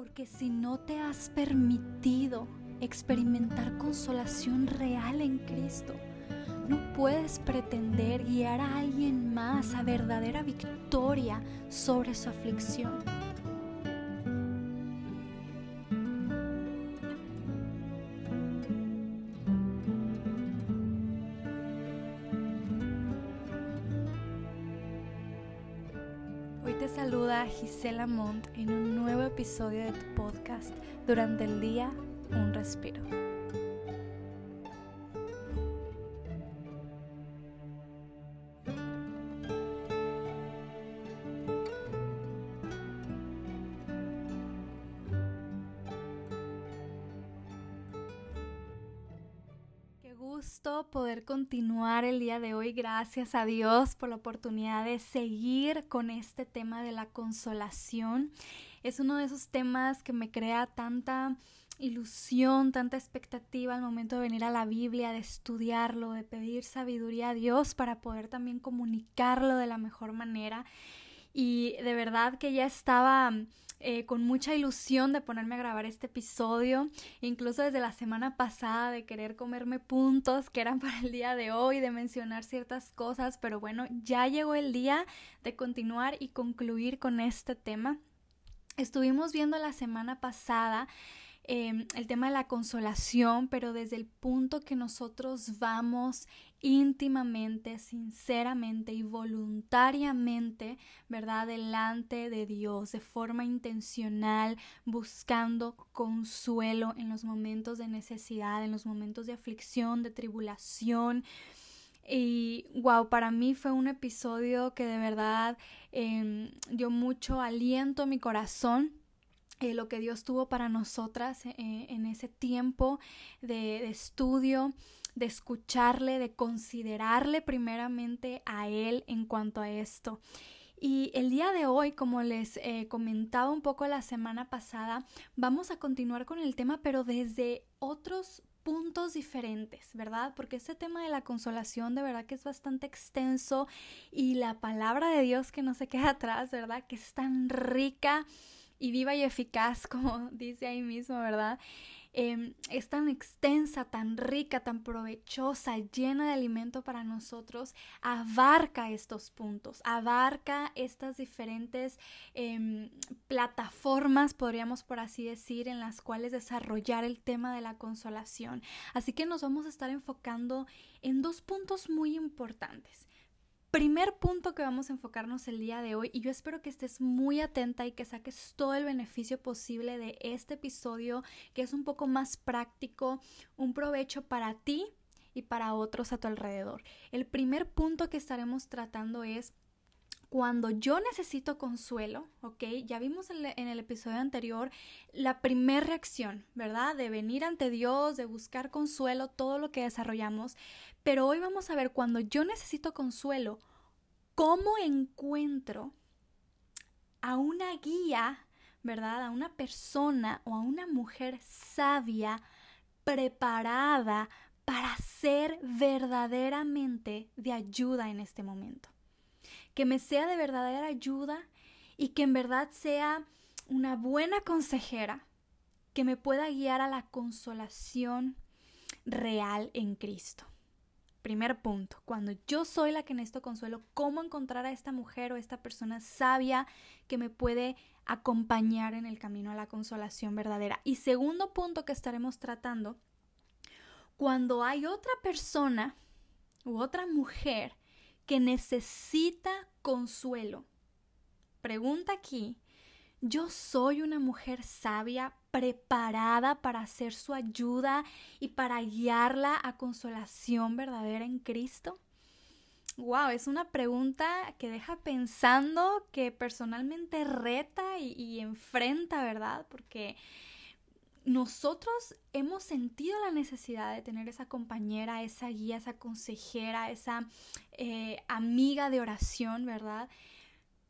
Porque si no te has permitido experimentar consolación real en Cristo, no puedes pretender guiar a alguien más a verdadera victoria sobre su aflicción. saluda Gisela Montt en un episodio de tu podcast Durante el día, un respiro. poder continuar el día de hoy. Gracias a Dios por la oportunidad de seguir con este tema de la consolación. Es uno de esos temas que me crea tanta ilusión, tanta expectativa al momento de venir a la Biblia, de estudiarlo, de pedir sabiduría a Dios para poder también comunicarlo de la mejor manera. Y de verdad que ya estaba eh, con mucha ilusión de ponerme a grabar este episodio, incluso desde la semana pasada de querer comerme puntos que eran para el día de hoy, de mencionar ciertas cosas, pero bueno, ya llegó el día de continuar y concluir con este tema. Estuvimos viendo la semana pasada Em, el tema de la consolación, pero desde el punto que nosotros vamos íntimamente, sinceramente y voluntariamente, ¿verdad? Delante de Dios, de forma intencional, buscando consuelo en los momentos de necesidad, en los momentos de aflicción, de tribulación. Y wow, para mí fue un episodio que de verdad em, dio mucho aliento a mi corazón eh, lo que Dios tuvo para nosotras eh, en ese tiempo de, estudio, de escucharle, de considerarle primeramente a Él en cuanto a esto. Y el día de hoy, como les eh, comentaba un poco la semana pasada, vamos a continuar con el tema, pero desde otros puntos diferentes, ¿verdad? Porque este tema de la consolación de verdad que es bastante extenso y la palabra de Dios que no se queda atrás, ¿verdad? Que es tan rica y viva y eficaz, como dice ahí mismo, ¿verdad? Em, es tan extensa, tan rica, tan provechosa, llena de alimento para nosotros, abarca estos puntos, abarca estas diferentes em, plataformas, podríamos por así decir, en las cuales desarrollar el tema de la consolación. Así que nos vamos a estar enfocando en dos puntos muy importantes primer punto que vamos a enfocarnos el día de hoy y yo espero que estés muy atenta y que saques todo el beneficio posible de este episodio que es un poco más práctico, un provecho para ti y para otros a tu alrededor. El primer punto que estaremos tratando es cuando yo necesito consuelo, ¿ok? Ya vimos en, el episodio anterior la primera reacción, ¿verdad? De venir ante Dios, de buscar consuelo, todo lo que desarrollamos. Pero hoy vamos a ver cuando yo necesito consuelo, ¿cómo encuentro a una guía, ¿verdad? A una persona o a una mujer sabia, preparada para ser verdaderamente de ayuda en este momento? Que me sea de verdadera ayuda y que en verdad sea una buena consejera que me pueda guiar a la consolación real en Cristo. Primer punto, cuando yo soy la que necesito consuelo, ¿cómo encontrar a esta mujer o esta persona sabia que me puede acompañar en el camino a la consolación verdadera? Y segundo punto que estaremos tratando, cuando hay otra persona u otra mujer que necesita consuelo. Pregunta aquí, ¿yo soy una mujer sabia preparada para hacer su ayuda y para guiarla a consolación verdadera en Cristo? Wow, es una pregunta que deja pensando, que personalmente reta y, y enfrenta, ¿verdad? Porque nosotros hemos sentido la necesidad de tener esa compañera, esa guía, esa consejera, esa eh, amiga de oración, ¿verdad?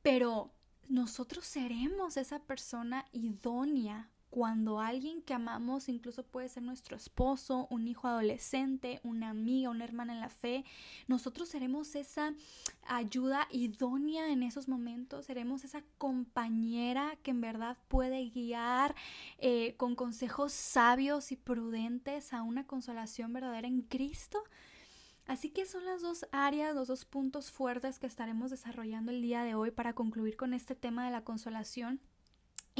Pero nosotros seremos esa persona idónea cuando alguien que amamos, incluso puede ser nuestro esposo, un hijo adolescente, una amiga, una hermana en la fe, nosotros seremos esa ayuda idónea en esos momentos, seremos esa compañera que en verdad puede guiar eh, con consejos sabios y prudentes a una consolación verdadera en Cristo. Así que son las dos áreas, los dos puntos fuertes que estaremos desarrollando el día de hoy para concluir con este tema de la consolación.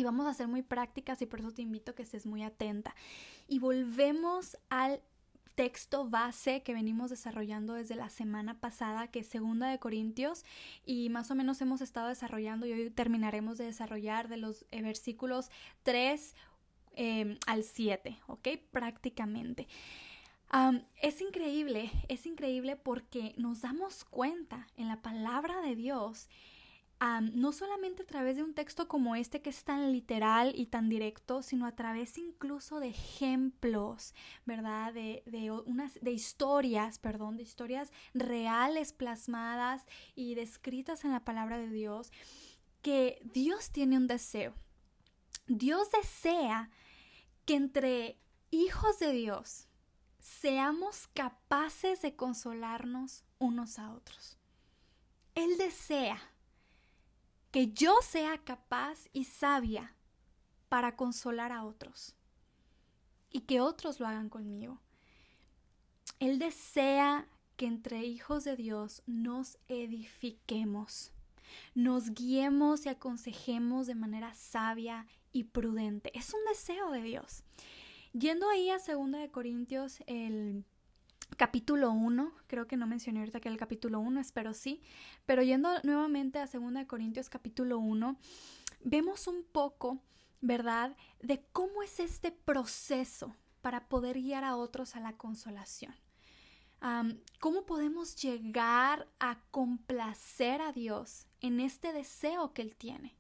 Y vamos a ser muy prácticas y por eso te invito a que estés muy atenta. Y volvemos al texto base que venimos desarrollando desde la semana pasada, que es Segunda de Corintios, y más o menos hemos estado desarrollando y hoy terminaremos de desarrollar de los eh, versículos 3 em, al 7, ¿ok? Prácticamente. es increíble, es increíble porque nos damos cuenta en la palabra de Dios no solamente a través de un texto como este que es tan literal y tan directo, sino a través incluso de ejemplos, ¿verdad? De, de, unas, de historias, perdón, de historias reales plasmadas y descritas en la palabra de Dios, que Dios tiene un deseo. Dios desea que entre hijos de Dios seamos capaces de consolarnos unos a otros. Él desea que yo sea capaz y sabia para consolar a otros y que otros lo hagan conmigo. Él desea que entre hijos de Dios nos edifiquemos, nos guiemos y aconsejemos de manera sabia y prudente. Es un deseo de Dios. Yendo ahí a 2 de Corintios el capítulo 1, creo que no mencioné ahorita que era el capítulo 1, espero sí, pero yendo nuevamente a 2 Corintios capítulo 1, vemos un poco, ¿verdad?, de cómo es este proceso para poder guiar a otros a la consolación. ¿Cómo podemos llegar a complacer a Dios en este deseo que Él tiene?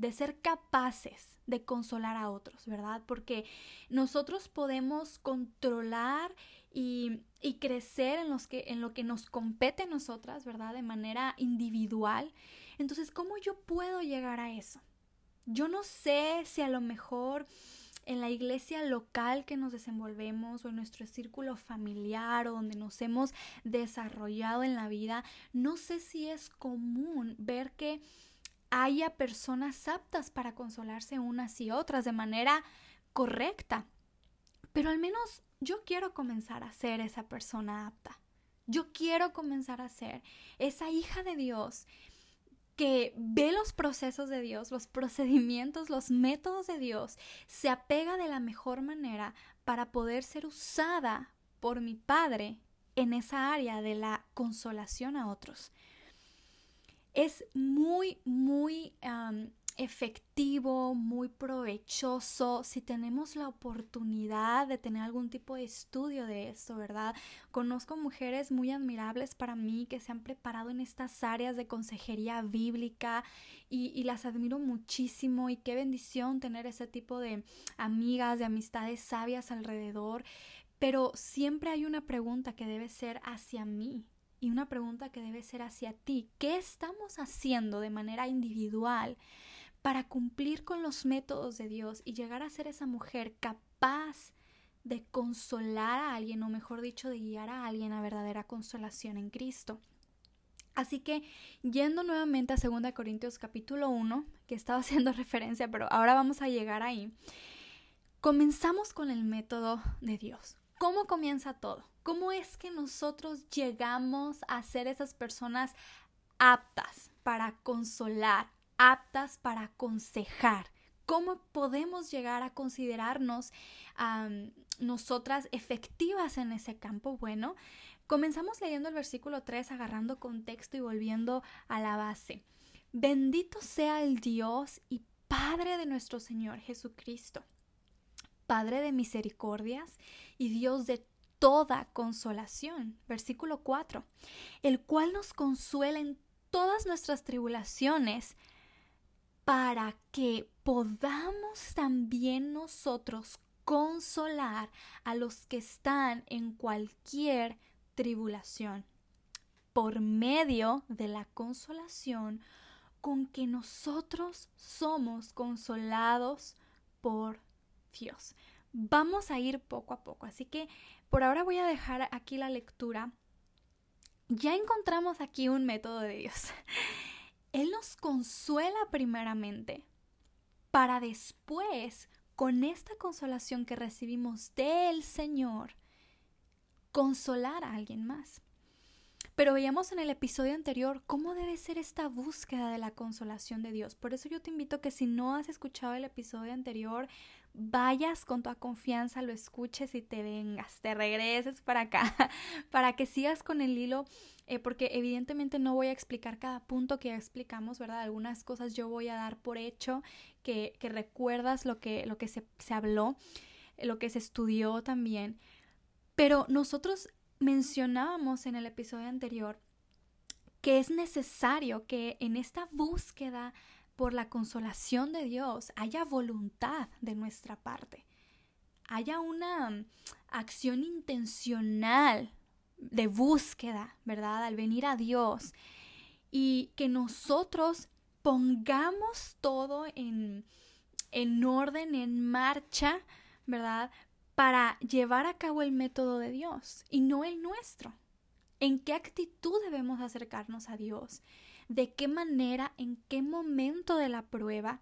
De ser capaces de consolar a otros, ¿verdad? Porque nosotros podemos controlar y, crecer en, los que, en lo que nos compete a nosotras, ¿verdad? De manera individual. Entonces, ¿cómo yo puedo llegar a eso? Yo no sé si a lo mejor en la iglesia local que nos desenvolvemos o en nuestro círculo familiar o donde nos hemos desarrollado en la vida, no sé si es común ver que haya personas aptas para consolarse unas y otras de manera correcta. Pero al menos yo quiero comenzar a ser esa persona apta. Yo quiero comenzar a ser esa hija de Dios que ve los procesos de Dios, los procedimientos, los métodos de Dios, se apega de la mejor manera para poder ser usada por mi Padre en esa área de la consolación a otros. Es muy, muy efectivo, muy provechoso, si tenemos la oportunidad de tener algún tipo de estudio de esto, ¿verdad? Conozco mujeres muy admirables para mí que se han preparado en estas áreas de consejería bíblica y, y las admiro muchísimo y qué bendición tener ese tipo de amigas, de amistades sabias alrededor. Pero siempre hay una pregunta que debe ser hacia mí, y una pregunta que debe ser hacia ti. ¿Qué estamos haciendo de manera individual para cumplir con los métodos de Dios y llegar a ser esa mujer capaz de consolar a alguien, o mejor dicho, de guiar a alguien a verdadera consolación en Cristo. Así que, yendo nuevamente a 2 Corintios capítulo 1, que estaba haciendo referencia, pero ahora vamos a llegar ahí, comenzamos con el método de Dios. ¿Cómo comienza todo? ¿Cómo es que nosotros llegamos a ser esas personas aptas para consolar, aptas para aconsejar. ¿Cómo podemos llegar a considerarnos nosotras efectivas en ese campo? Bueno, comenzamos leyendo el versículo 3, agarrando contexto y volviendo a la base. Bendito sea el Dios y Padre de nuestro Señor Jesucristo, Padre de misericordias y Dios de toda consolación. Versículo 4, el cual nos consuela en todas nuestras tribulaciones para que podamos también nosotros consolar a los que están en cualquier tribulación, por medio de la consolación con que nosotros somos consolados por Dios. Vamos a ir poco a poco, así que por ahora voy a dejar aquí la lectura. Ya encontramos aquí un método de Dios. Él nos consuela primeramente para después, con esta consolación que recibimos del Señor, consolar a alguien más. Pero veíamos en el episodio anterior cómo debe ser esta búsqueda de la consolación de Dios. Por eso yo te invito que si no has escuchado el episodio anterior, vayas con toda confianza, lo escuches y te vengas, te regreses para acá, para que sigas con el hilo, eh, porque evidentemente no voy a explicar cada punto que ya explicamos, ¿verdad? Algunas cosas yo voy a dar por hecho, que, que recuerdas lo que, lo que se, se habló, lo que se estudió también. Pero nosotros mencionábamos en el episodio anterior que es necesario que en esta búsqueda por la consolación de Dios haya voluntad de nuestra parte, haya una mm, acción intencional de búsqueda, ¿verdad? Al venir a Dios y que nosotros pongamos todo en, en orden, en marcha, ¿verdad? Para llevar a cabo el método de Dios y no el nuestro. ¿En qué actitud debemos acercarnos a Dios? De qué manera, en qué momento de la prueba,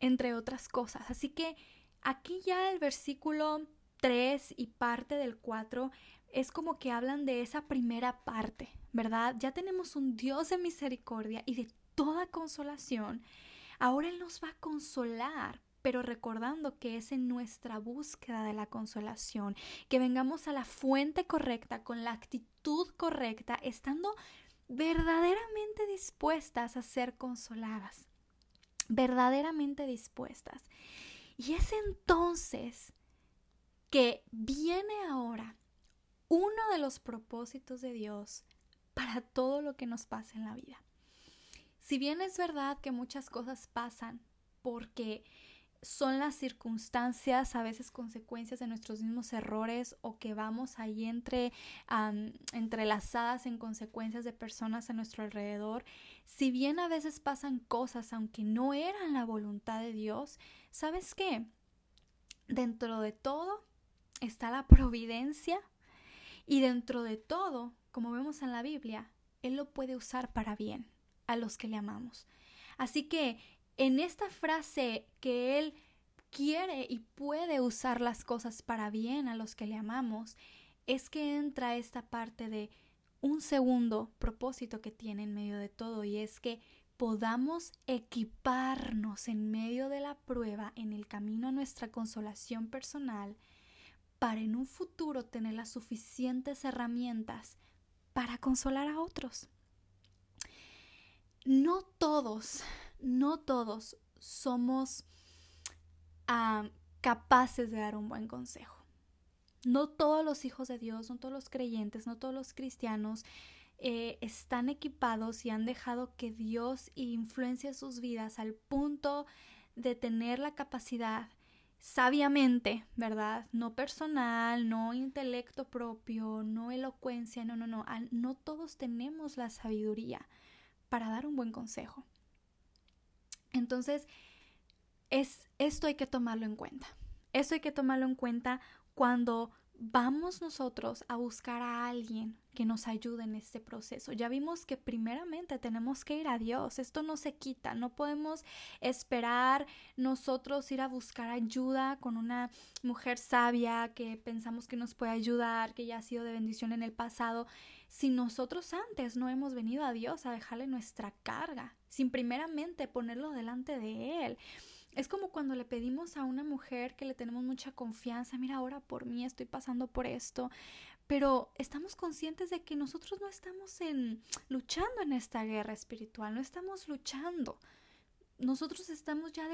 entre otras cosas. Así que aquí ya el versículo 3 y parte del 4 es como que hablan de esa primera parte, ¿verdad? Ya tenemos un Dios de misericordia y de toda consolación. Ahora Él nos va a consolar, pero recordando que es en nuestra búsqueda de la consolación, que vengamos a la fuente correcta, con la actitud correcta, estando verdaderamente dispuestas a ser consoladas, verdaderamente dispuestas. Y es entonces que viene ahora uno de los propósitos de Dios para todo lo que nos pasa en la vida. Si bien es verdad que muchas cosas pasan porque son las circunstancias, a veces consecuencias de nuestros mismos errores o que vamos ahí entre entrelazadas en consecuencias de personas a nuestro alrededor. Si bien a veces pasan cosas aunque no eran la voluntad de Dios, ¿sabes qué? Dentro de todo está la providencia y dentro de todo, como vemos en la Biblia, Él lo puede usar para bien a los que le amamos. Así que en esta frase que Él quiere y puede usar las cosas para bien a los que le amamos, es que entra esta parte de un segundo propósito que tiene en medio de todo y es que podamos equiparnos en medio de la prueba en el camino a nuestra consolación personal para en un futuro tener las suficientes herramientas para consolar a otros. No todos no todos somos capaces de dar un buen consejo. No todos los hijos de Dios, no todos los creyentes, no todos los cristianos eh, están equipados y han dejado que Dios influencie sus vidas al punto de tener la capacidad sabiamente, ¿verdad? No personal, no intelecto propio, no elocuencia, no, no, no. No todos tenemos la sabiduría para dar un buen consejo. Entonces, es, esto hay que tomarlo en cuenta. Esto hay que tomarlo en cuenta cuando vamos nosotros a buscar a alguien que nos ayude en este proceso. Ya vimos que primeramente tenemos que ir a Dios. Esto no se quita. No podemos esperar nosotros ir a buscar ayuda con una mujer sabia que pensamos que nos puede ayudar, que ya ha sido de bendición en el pasado si nosotros antes no hemos venido a Dios a dejarle nuestra carga, sin primeramente ponerlo delante de Él. Es como cuando le pedimos a una mujer que le tenemos mucha confianza, mira, ahora por mí estoy pasando por esto, pero estamos conscientes de que nosotros no estamos en luchando en esta guerra espiritual, no estamos luchando nosotros estamos ya,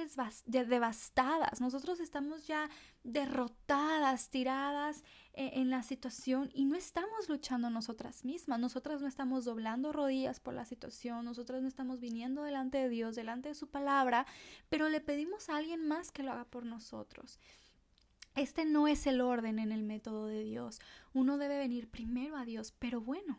devastadas, nosotros estamos ya derrotadas, tiradas eh, en la situación y no estamos luchando nosotras mismas, nosotras no estamos doblando rodillas por la situación, nosotras no estamos viniendo delante de Dios, delante de su palabra, pero le pedimos a alguien más que lo haga por nosotros. Este no es el orden en el método de Dios. Uno debe venir primero a Dios, pero bueno,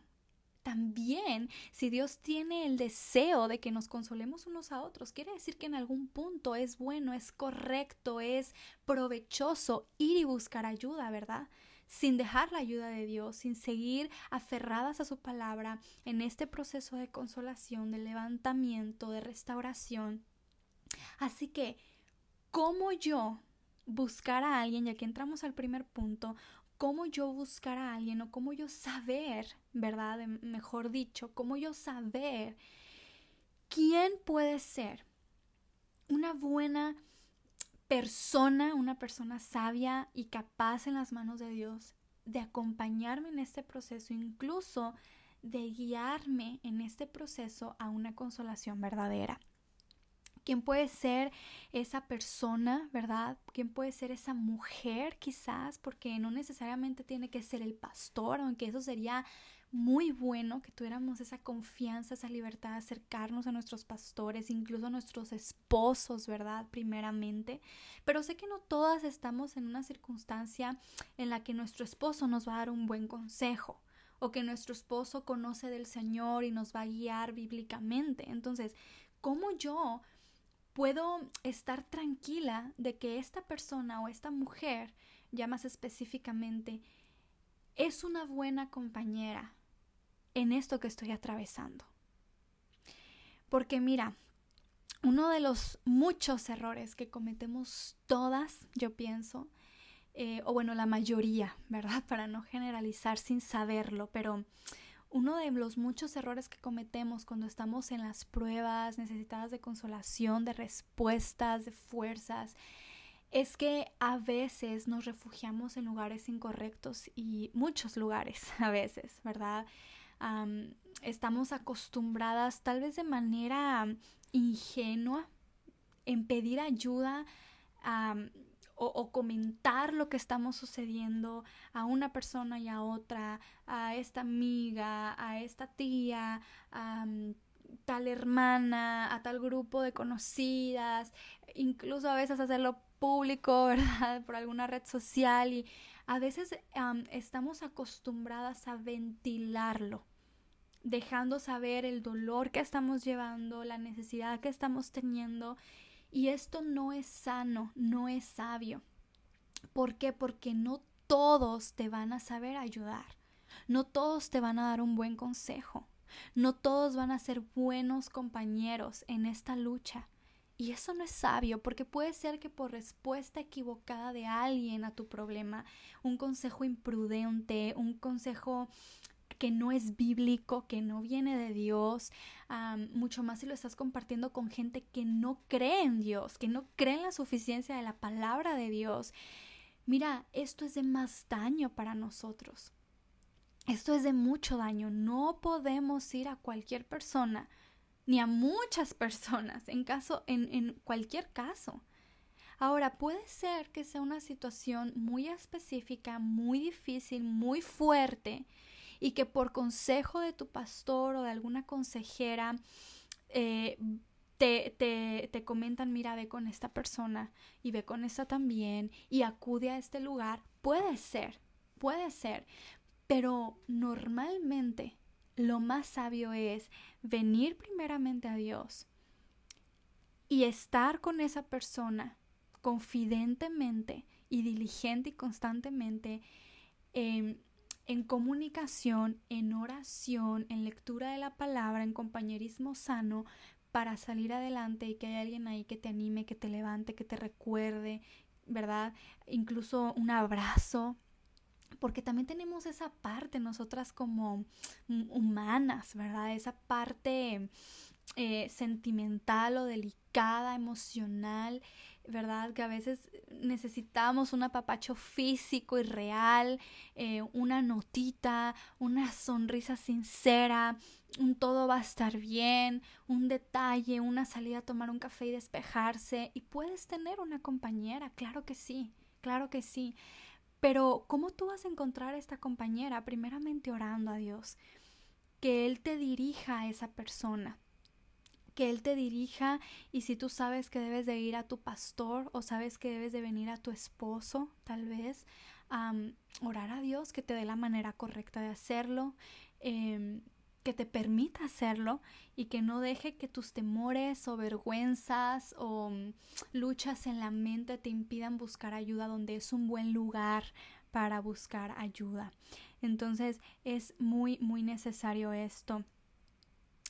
también si Dios tiene el deseo de que nos consolemos unos a otros, quiere decir que en algún punto es bueno, es correcto, es provechoso ir y buscar ayuda, ¿verdad? sin dejar la ayuda de Dios, sin seguir aferradas a su palabra en este proceso de consolación, de levantamiento, de restauración. Así que, ¿cómo yo buscar a alguien, y aquí entramos al primer punto, cómo yo buscar a alguien o cómo yo saber, ¿verdad? Mejor dicho, cómo yo saber quién puede ser una buena persona, una persona sabia y capaz en las manos de Dios de acompañarme en este proceso, incluso de guiarme en este proceso a una consolación verdadera. ¿Quién puede ser esa persona, verdad? ¿Quién puede ser esa mujer quizás? Porque no necesariamente tiene que ser el pastor, aunque eso sería muy bueno que tuviéramos esa confianza, esa libertad de acercarnos a nuestros pastores, incluso a nuestros esposos, ¿verdad? Primeramente. Pero sé que no todas estamos en una circunstancia en la que nuestro esposo nos va a dar un buen consejo o que nuestro esposo conoce del Señor y nos va a guiar bíblicamente. Entonces, ¿cómo yo puedo estar tranquila de que esta persona o esta mujer, ya más específicamente, es una buena compañera, en esto que estoy atravesando. Porque mira, uno de los muchos errores que cometemos todas, yo pienso, eh, o bueno, la mayoría, ¿verdad? Para no generalizar sin saberlo, pero uno de los muchos errores que cometemos cuando estamos en las pruebas necesitadas de consolación, de respuestas, de fuerzas, es que a veces nos refugiamos en lugares incorrectos y muchos lugares a veces, ¿verdad? estamos acostumbradas tal vez de manera ingenua en pedir ayuda o, comentar lo que estamos sucediendo a una persona y a otra, a esta amiga, a esta tía, a tal hermana, a tal grupo de conocidas, incluso a veces hacerlo público, ¿verdad? Por alguna red social y a veces estamos acostumbradas a ventilarlo, dejando saber el dolor que estamos llevando, la necesidad que estamos teniendo. Y esto no es sano, no es sabio. ¿Por qué? Porque no todos te van a saber ayudar. No todos te van a dar un buen consejo. No todos van a ser buenos compañeros en esta lucha. Y eso no es sabio porque puede ser que por respuesta equivocada de alguien a tu problema, un consejo imprudente, un consejo que no es bíblico, que no viene de Dios, mucho más si lo estás compartiendo con gente que no cree en Dios, que no cree en la suficiencia de la palabra de Dios. Mira, esto es de más daño para nosotros. Esto es de mucho daño. No podemos ir a cualquier persona ni a muchas personas en caso en, en cualquier caso. Ahora, puede ser que sea una situación muy específica, muy difícil, muy fuerte y que por consejo de tu pastor o de alguna consejera eh, te, te, te, comentan, mira, ve con esta persona y ve con esta también y acude a este lugar. Puede ser, puede ser, pero normalmente lo más sabio es venir primeramente a Dios y estar con esa persona confidentemente y diligente y constantemente en, en comunicación, en oración, en lectura de la palabra, en compañerismo sano para salir adelante y que haya alguien ahí que te anime, que te levante, que te recuerde, ¿verdad? Incluso un abrazo, porque también tenemos esa parte nosotras como humanas, ¿verdad? Esa parte eh, sentimental o delicada, emocional, ¿verdad? Que a veces necesitamos un apapacho físico y real, eh, una notita, una sonrisa sincera, un todo va a estar bien, un detalle, una salida a tomar un café y despejarse. Y puedes tener una compañera, claro que sí, claro que sí. Pero ¿cómo tú vas a encontrar a esta compañera? Primeramente orando a Dios, que Él te dirija a esa persona, que Él te dirija y si tú sabes que debes de ir a tu pastor o sabes que debes de venir a tu esposo, tal vez, orar a Dios que te dé la manera correcta de hacerlo. Em, que te permita hacerlo y que no deje que tus temores o vergüenzas o mm, luchas en la mente te impidan buscar ayuda donde es un buen lugar para buscar ayuda. Entonces es muy, muy necesario esto.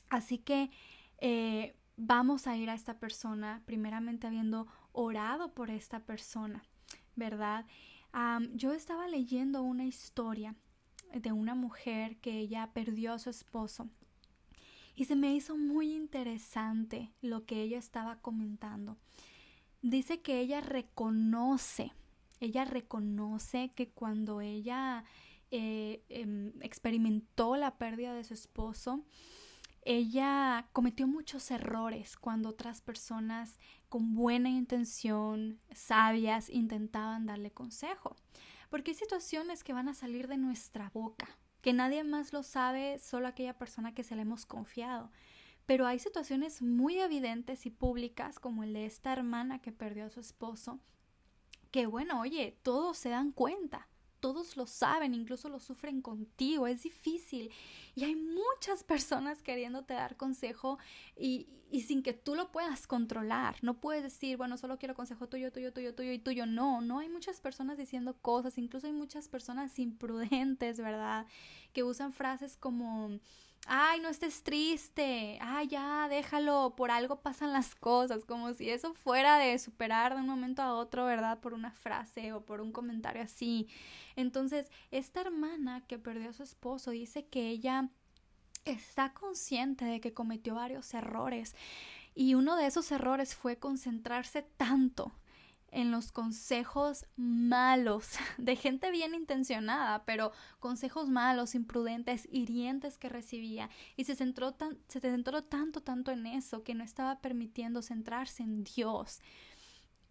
Así que eh, vamos a ir a esta persona, primeramente habiendo orado por esta persona, ¿verdad? yo estaba leyendo una historia de una mujer que ella perdió a su esposo y se me hizo muy interesante lo que ella estaba comentando. Dice que ella reconoce, ella reconoce que cuando ella eh, em, experimentó la pérdida de su esposo, ella cometió muchos errores cuando otras personas con buena intención, sabias, intentaban darle consejo. Porque hay situaciones que van a salir de nuestra boca, que nadie más lo sabe, solo aquella persona que se le hemos confiado. Pero hay situaciones muy evidentes y públicas, como el de esta hermana que perdió a su esposo, que bueno, oye, todos se dan cuenta todos lo saben, incluso lo sufren contigo, es difícil. Y hay muchas personas queriéndote dar consejo y, y, sin que tú lo puedas controlar. No puedes decir, bueno, solo quiero consejo tuyo, tuyo, tuyo, tuyo y tuyo. No, no hay muchas personas diciendo cosas, incluso hay muchas personas imprudentes, ¿verdad? Que usan frases como ay, no estés triste, ay, ya, déjalo, por algo pasan las cosas, como si eso fuera de superar de un momento a otro, ¿verdad? Por una frase o por un comentario así. Entonces, esta hermana que perdió a su esposo dice que ella está consciente de que cometió varios errores y uno de esos errores fue concentrarse tanto en los consejos malos de gente bien intencionada, pero consejos malos, imprudentes, hirientes que recibía y se centró, tan, se centró tanto, tanto en eso que no estaba permitiendo centrarse en Dios.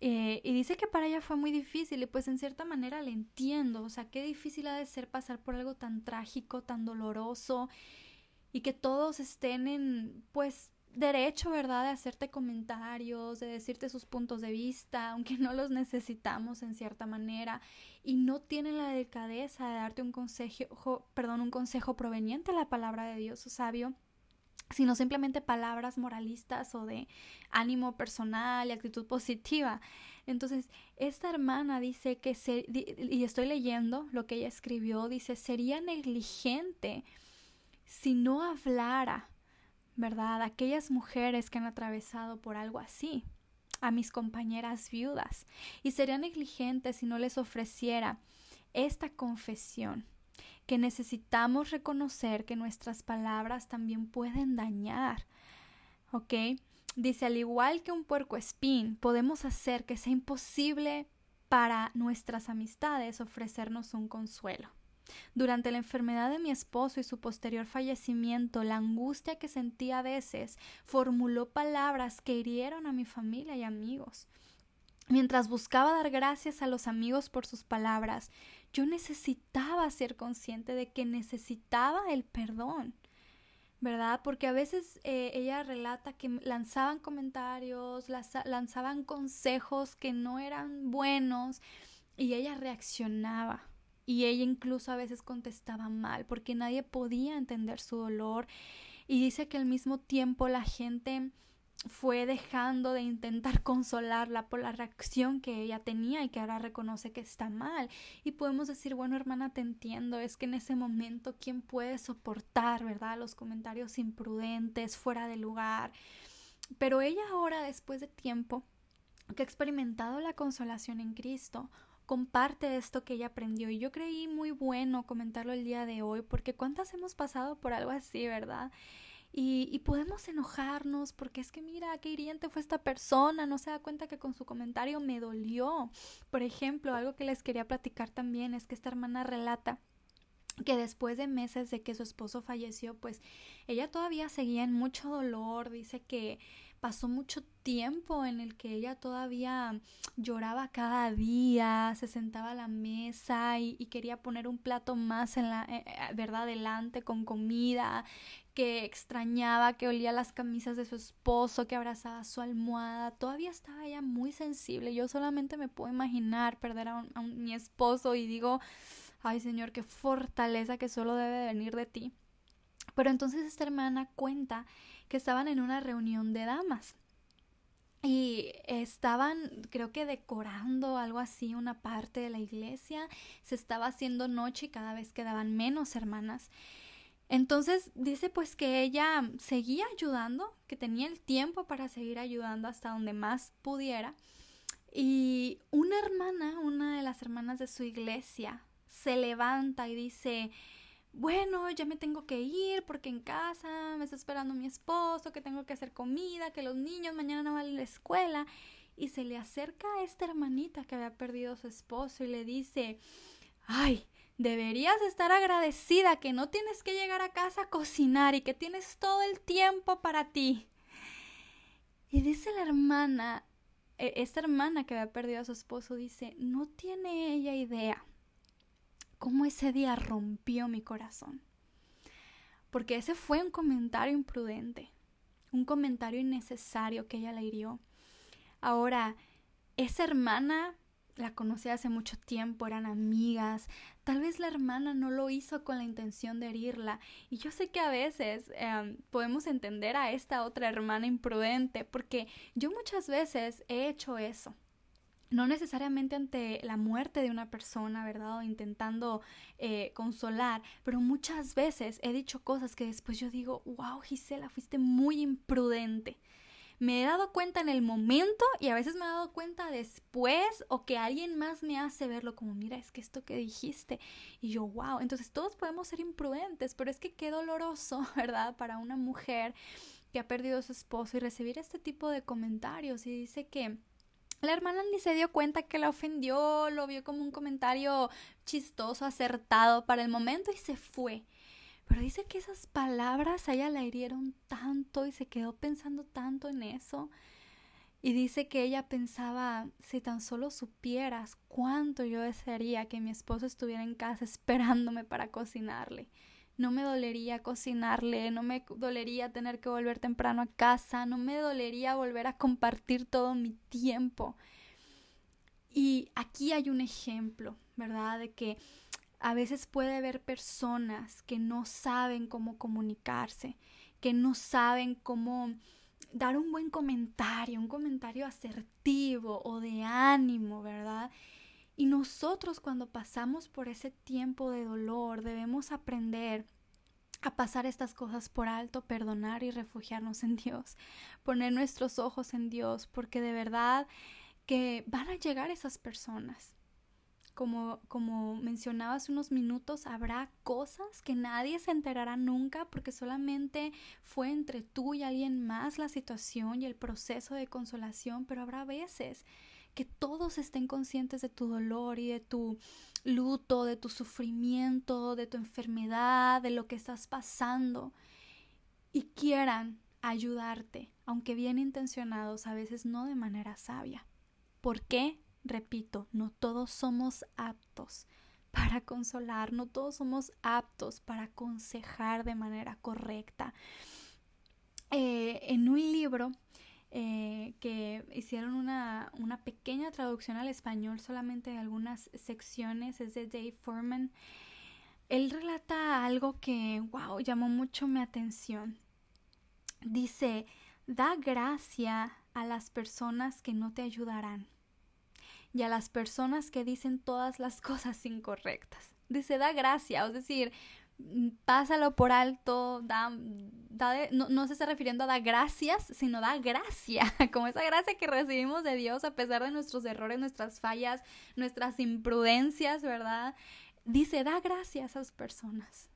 Eh, y dice que para ella fue muy difícil y pues en cierta manera le entiendo, o sea, qué difícil ha de ser pasar por algo tan trágico, tan doloroso y que todos estén en pues derecho, ¿verdad?, de hacerte comentarios, de decirte sus puntos de vista, aunque no los necesitamos en cierta manera, y no tienen la delicadeza de darte un consejo, perdón, un consejo proveniente de la palabra de Dios o sabio, sino simplemente palabras moralistas o de ánimo personal y actitud positiva. Entonces, esta hermana dice que, se, y estoy leyendo lo que ella escribió, dice, sería negligente si no hablara ¿verdad? Aquellas mujeres que han atravesado por algo así, a mis compañeras viudas, y sería negligente si no les ofreciera esta confesión, que necesitamos reconocer que nuestras palabras también pueden dañar, ¿ok? Dice, al igual que un puerco espín, podemos hacer que sea imposible para nuestras amistades ofrecernos un consuelo. Durante la enfermedad de mi esposo y su posterior fallecimiento, la angustia que sentía a veces formuló palabras que hirieron a mi familia y amigos. Mientras buscaba dar gracias a los amigos por sus palabras, yo necesitaba ser consciente de que necesitaba el perdón. ¿verdad? Porque a veces eh, ella relata que lanzaban comentarios, lanzaban consejos que no eran buenos y ella reaccionaba y ella incluso a veces contestaba mal porque nadie podía entender su dolor y dice que al mismo tiempo la gente fue dejando de intentar consolarla por la reacción que ella tenía y que ahora reconoce que está mal. Y podemos decir, bueno, hermana, te entiendo, es que en ese momento, ¿quién puede soportar, verdad? Los comentarios imprudentes, fuera de lugar. Pero ella ahora, después de tiempo, que ha experimentado la consolación en Cristo, comparte esto que ella aprendió y yo creí muy bueno comentarlo el día de hoy porque cuántas hemos pasado por algo así, ¿verdad? Y, y, podemos enojarnos porque es que mira, qué hiriente fue esta persona, no se da cuenta que con su comentario me dolió. Por ejemplo, algo que les quería platicar también es que esta hermana relata que después de meses de que su esposo falleció, pues ella todavía seguía en mucho dolor, dice que pasó mucho tiempo en el que ella todavía lloraba cada día, se sentaba a la mesa y, quería poner un plato más en la, eh, eh, verdad, delante con comida, que extrañaba, que olía las camisas de su esposo, que abrazaba su almohada, todavía estaba ella muy sensible. Yo solamente me puedo imaginar perder a mi esposo y digo, ay Señor, qué fortaleza que solo debe venir de ti. Pero entonces esta hermana cuenta que estaban en una reunión de damas y estaban, creo que decorando algo así, una parte de la iglesia. Se estaba haciendo noche y cada vez quedaban menos hermanas. Entonces dice pues que ella seguía ayudando, que tenía el tiempo para seguir ayudando hasta donde más pudiera. Y una hermana, una de las hermanas de su iglesia, se levanta y dice, bueno, ya me tengo que ir porque en casa me está esperando mi esposo, que tengo que hacer comida, que los niños mañana van a la escuela. Y se le acerca a esta hermanita que había perdido a su esposo y le dice, ay, deberías estar agradecida que no tienes que llegar a casa a cocinar y que tienes todo el tiempo para ti. Y dice la hermana, e, esta hermana que había perdido a su esposo, dice, no tiene ella idea cómo ese día rompió mi corazón. Porque ese fue un comentario imprudente, un comentario innecesario que ella le hirió. Ahora, esa hermana la conocí hace mucho tiempo, eran amigas. Tal vez la hermana no lo hizo con la intención de herirla. Y yo sé que a veces em, podemos entender a esta otra hermana imprudente, porque yo muchas veces he hecho eso no necesariamente ante la muerte de una persona, ¿verdad? O intentando eh, consolar, pero muchas veces he dicho cosas que después yo digo, wow, Gisela, fuiste muy imprudente. Me he dado cuenta en el momento y a veces me he dado cuenta después o que alguien más me hace verlo como, mira, es que esto que dijiste. Y yo, wow, entonces todos podemos ser imprudentes, pero es que qué doloroso, ¿verdad? Para una mujer que ha perdido a su esposo y recibir este tipo de comentarios y dice que la hermana ni se dio cuenta que la ofendió, lo vio como un comentario chistoso, acertado para el momento y se fue. Pero dice que esas palabras a ella la hirieron tanto y se quedó pensando tanto en eso. Y dice que ella pensaba, si tan solo supieras cuánto yo desearía que mi esposo estuviera en casa esperándome para cocinarle no me dolería cocinarle, no me dolería tener que volver temprano a casa, no me dolería volver a compartir todo mi tiempo. Y aquí hay un ejemplo, ¿verdad? De que a veces puede haber personas que no saben cómo comunicarse, que no saben cómo dar un buen comentario, un comentario asertivo o de ánimo, ¿verdad? Y nosotros cuando pasamos por ese tiempo de dolor debemos aprender a pasar estas cosas por alto, perdonar y refugiarnos en Dios, poner nuestros ojos en Dios, porque de verdad que van a llegar esas personas. Como, como mencionaba hace unos minutos, habrá cosas que nadie se enterará nunca porque solamente fue entre tú y alguien más la situación y el proceso de consolación, pero habrá veces que todos estén conscientes de tu dolor y de tu luto, de tu sufrimiento, de tu enfermedad, de lo que estás pasando y quieran ayudarte, aunque bien intencionados, a veces no de manera sabia. ¿Por qué? Repito, no todos somos aptos para consolar, no todos somos aptos para aconsejar de manera correcta. Eh, en un libro eh, que hicieron una, una, pequeña traducción al español solamente de algunas secciones, es de Dave Foreman. Él relata algo que, wow, llamó mucho mi atención. Dice, da gracia a las personas que no te ayudarán y a las personas que dicen todas las cosas incorrectas. Dice, da gracia, es decir, pásalo por alto, da, no, se está refiriendo a dar gracias, sino da gracia, como esa gracia que recibimos de Dios a pesar de nuestros errores, nuestras fallas, nuestras imprudencias, ¿verdad? Dice, da gracias a esas personas.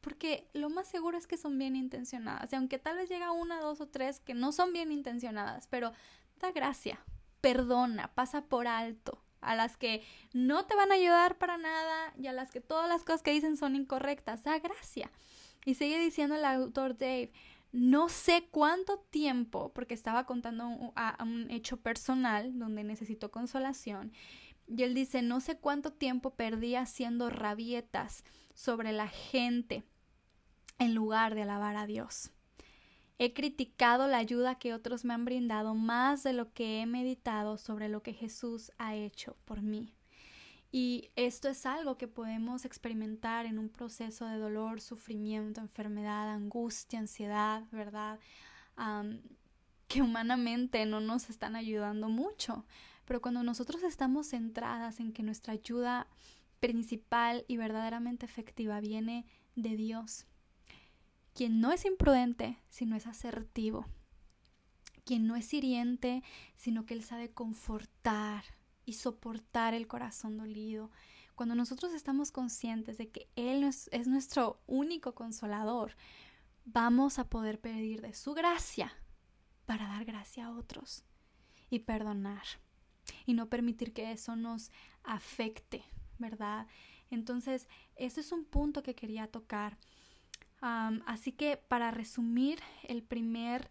Porque lo más seguro es que son bien intencionadas. Aunque tal vez llega una, dos o tres que no son bien intencionadas, pero da gracia, perdona, pasa por alto, a las que no te van a ayudar para nada y a las que todas las cosas que dicen son incorrectas. Da gracia. Y sigue diciendo el autor Dave, no sé cuánto tiempo, porque estaba contando un, un hecho personal donde necesitó consolación, y él dice, no sé cuánto tiempo perdí haciendo rabietas sobre la gente en lugar de alabar a Dios. He criticado la ayuda que otros me han brindado más de lo que he meditado sobre lo que Jesús ha hecho por mí. Y esto es algo que podemos experimentar en un proceso de dolor, sufrimiento, enfermedad, angustia, ansiedad, ¿verdad? que humanamente no nos están ayudando mucho. Pero cuando nosotros estamos centradas en que nuestra ayuda principal y verdaderamente efectiva viene de Dios, quien no es imprudente, sino es asertivo, quien no es hiriente, sino que Él sabe confortar y soportar el corazón dolido. Cuando nosotros estamos conscientes de que Él es, es nuestro único consolador, vamos a poder pedir de su gracia para dar gracia a otros y perdonar y no permitir que eso nos afecte, ¿verdad? Entonces, ese es un punto que quería tocar. Así que para resumir el primer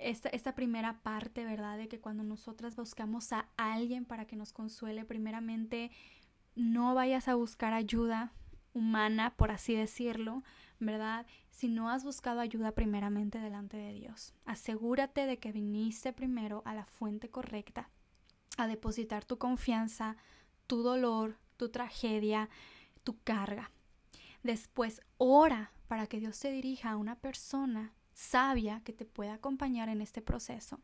esta, esta, primera parte, ¿verdad? De que cuando nosotras buscamos a alguien para que nos consuele, primeramente no vayas a buscar ayuda humana, por así decirlo, ¿verdad? Si no has buscado ayuda primeramente delante de Dios. Asegúrate de que viniste primero a la fuente correcta, a depositar tu confianza, tu dolor, tu tragedia, tu carga. Después ora para que Dios te dirija a una persona sabia que te pueda acompañar en este proceso.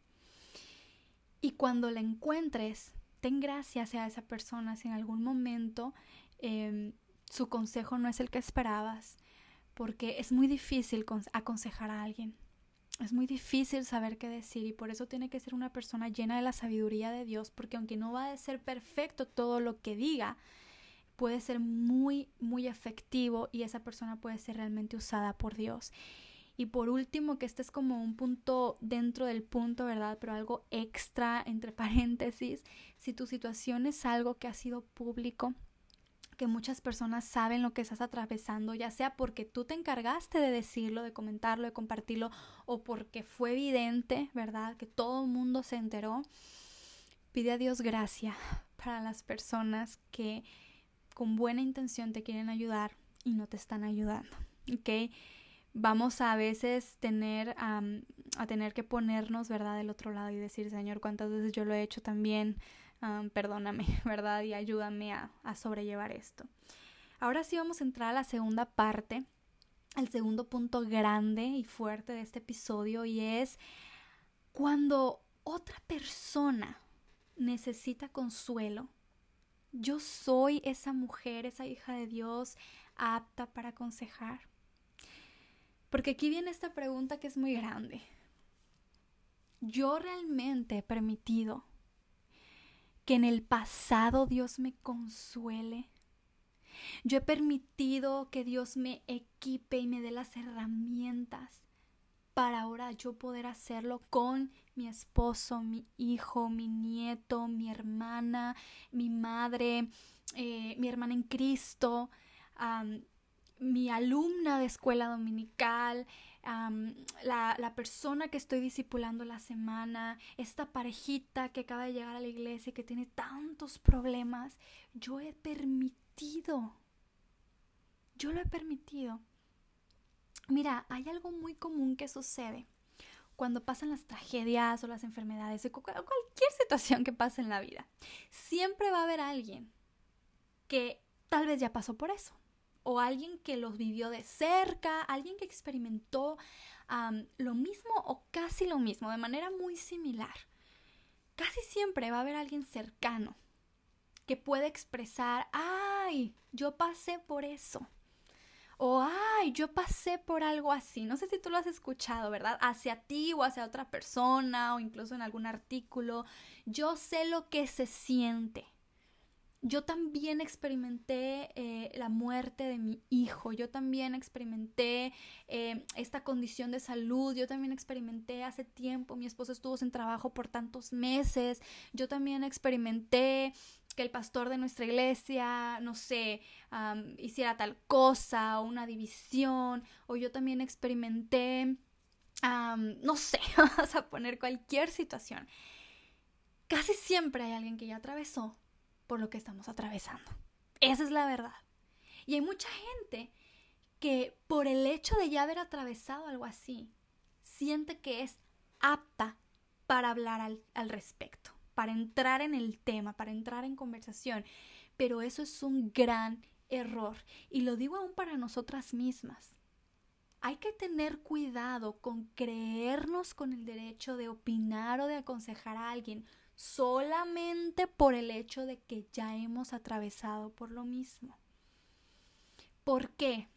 Y cuando la encuentres, ten gracias a esa persona si en algún momento em, su consejo no es el que esperabas, porque es muy difícil aconsejar a alguien. Es muy difícil saber qué decir y por eso tiene que ser una persona llena de la sabiduría de Dios, porque aunque no va a ser perfecto todo lo que diga, puede ser muy, muy efectivo y esa persona puede ser realmente usada por Dios. Y por último, que este es como un punto dentro del punto, ¿verdad? Pero algo extra entre paréntesis, si tu situación es algo que ha sido público, que muchas personas saben lo que estás atravesando, ya sea porque tú te encargaste de decirlo, de comentarlo, de compartirlo, o porque fue evidente, ¿verdad? Que todo el mundo se enteró. Pide a Dios gracia para las personas que con buena intención te quieren ayudar y no te están ayudando, ¿ok? Vamos a, veces tener a tener que ponernos, ¿verdad?, del otro lado y decir, Señor, cuántas veces yo lo he hecho también, perdóname, ¿verdad? Y ayúdame a, a sobrellevar esto. Ahora sí vamos a entrar a la segunda parte, el segundo punto grande y fuerte de este episodio y es cuando otra persona necesita consuelo. Yo soy esa mujer, esa hija de Dios apta para aconsejar. Porque aquí viene esta pregunta que es muy grande. ¿Yo realmente he permitido que en el pasado Dios me consuele. Yo he permitido que Dios me equipe y me dé las herramientas para ahora yo poder hacerlo con mi esposo, mi hijo, mi nieto, mi hermana, mi madre, eh, mi hermana en Cristo, mi alumna de escuela dominical, la, persona que estoy discipulando la semana, esta parejita que acaba de llegar a la iglesia y que tiene tantos problemas, yo he permitido, yo lo he permitido. Mira, hay algo muy común que sucede cuando pasan las tragedias o las enfermedades o cualquier situación que pase en la vida. Siempre va a haber alguien que tal vez ya pasó por eso o alguien que los vivió de cerca, alguien que experimentó lo mismo o casi lo mismo, de manera muy similar. Casi siempre va a haber alguien cercano que puede expresar, ay, yo pasé por eso. O, ay, yo pasé por algo así. No sé si tú lo has escuchado, ¿verdad? Hacia ti o hacia otra persona o incluso en algún artículo. Yo sé lo que se siente yo también experimenté eh, la muerte de mi hijo, yo también experimenté eh, esta condición de salud, yo también experimenté hace tiempo, mi esposo estuvo sin trabajo por tantos meses, yo también experimenté que el pastor de nuestra iglesia, no sé, hiciera tal cosa o una división, o yo también experimenté, no sé, vamos a poner cualquier situación. Casi siempre hay alguien que ya atravesó por lo que estamos atravesando. Esa es la verdad. Y hay mucha gente que por el hecho de ya haber atravesado algo así, siente que es apta para hablar al, respecto, para entrar en el tema, para entrar en conversación. Pero eso es un gran error. Y lo digo aún para nosotras mismas. Hay que tener cuidado con creernos con el derecho de opinar o de aconsejar a alguien solamente por el hecho de que ya hemos atravesado por lo mismo. ¿Por qué?